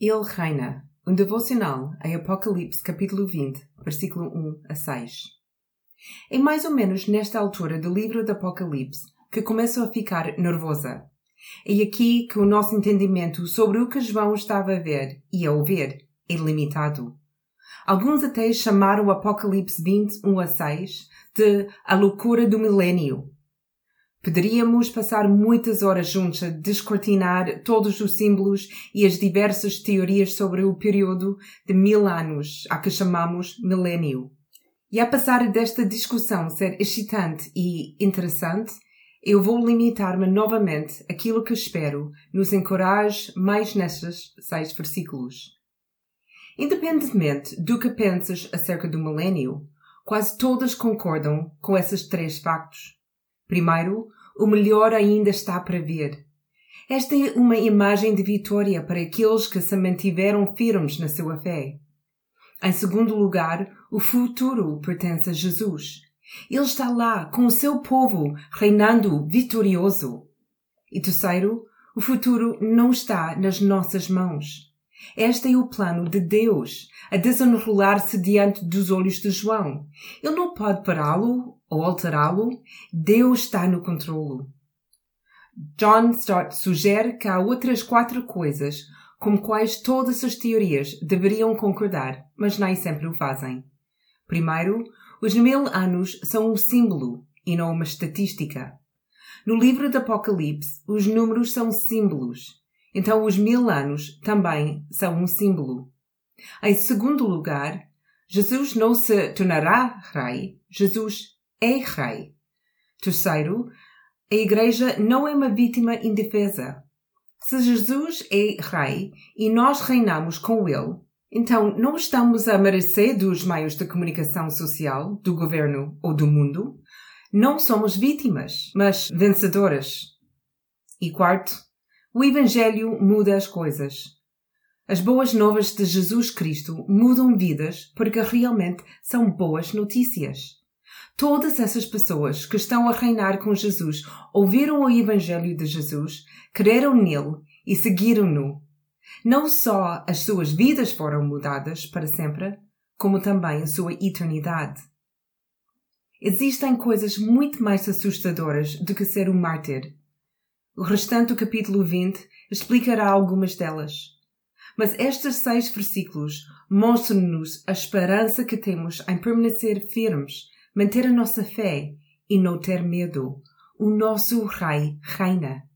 Ele reina. Um devocional em Apocalipse capítulo 20, versículo 1 a 6. É mais ou menos nesta altura do livro do Apocalipse que começo a ficar nervosa. É aqui que o nosso entendimento sobre o que João estava a ver e a ouvir é limitado. Alguns até chamaram o Apocalipse 20, 1 a 6 de a loucura do milênio, Poderíamos passar muitas horas juntos a descortinar todos os símbolos e as diversas teorias sobre o período de mil anos, a que chamamos milênio. E a passar desta discussão ser excitante e interessante, eu vou limitar-me novamente àquilo que espero nos encoraje mais nestes seis versículos. Independentemente do que penses acerca do milênio, quase todas concordam com esses três factos. Primeiro, o melhor ainda está para ver. Esta é uma imagem de vitória para aqueles que se mantiveram firmes na sua fé. Em segundo lugar, o futuro pertence a Jesus. Ele está lá com o seu povo reinando vitorioso. E terceiro, o futuro não está nas nossas mãos. Este é o plano de Deus, a desenrolar-se diante dos olhos de João. Ele não pode pará-lo ou alterá-lo. Deus está no controlo. John Stott sugere que há outras quatro coisas com quais todas as teorias deveriam concordar, mas nem sempre o fazem. Primeiro, os mil anos são um símbolo e não uma estatística. No livro do Apocalipse, os números são símbolos então os mil anos também são um símbolo. Em segundo lugar, Jesus não se tornará rei, Jesus é rei. Terceiro, a igreja não é uma vítima indefesa. Se Jesus é rei e nós reinamos com ele, então não estamos a merecer dos meios de comunicação social, do governo ou do mundo. Não somos vítimas, mas vencedoras. E quarto, o Evangelho muda as coisas. As boas novas de Jesus Cristo mudam vidas porque realmente são boas notícias. Todas essas pessoas que estão a reinar com Jesus ouviram o Evangelho de Jesus, creram nele e seguiram-no. Não só as suas vidas foram mudadas para sempre, como também a sua eternidade. Existem coisas muito mais assustadoras do que ser um mártir o restante do capítulo 20 explicará algumas delas. Mas estes seis versículos mostram-nos a esperança que temos em permanecer firmes, manter a nossa fé e não ter medo. O nosso Rei reina.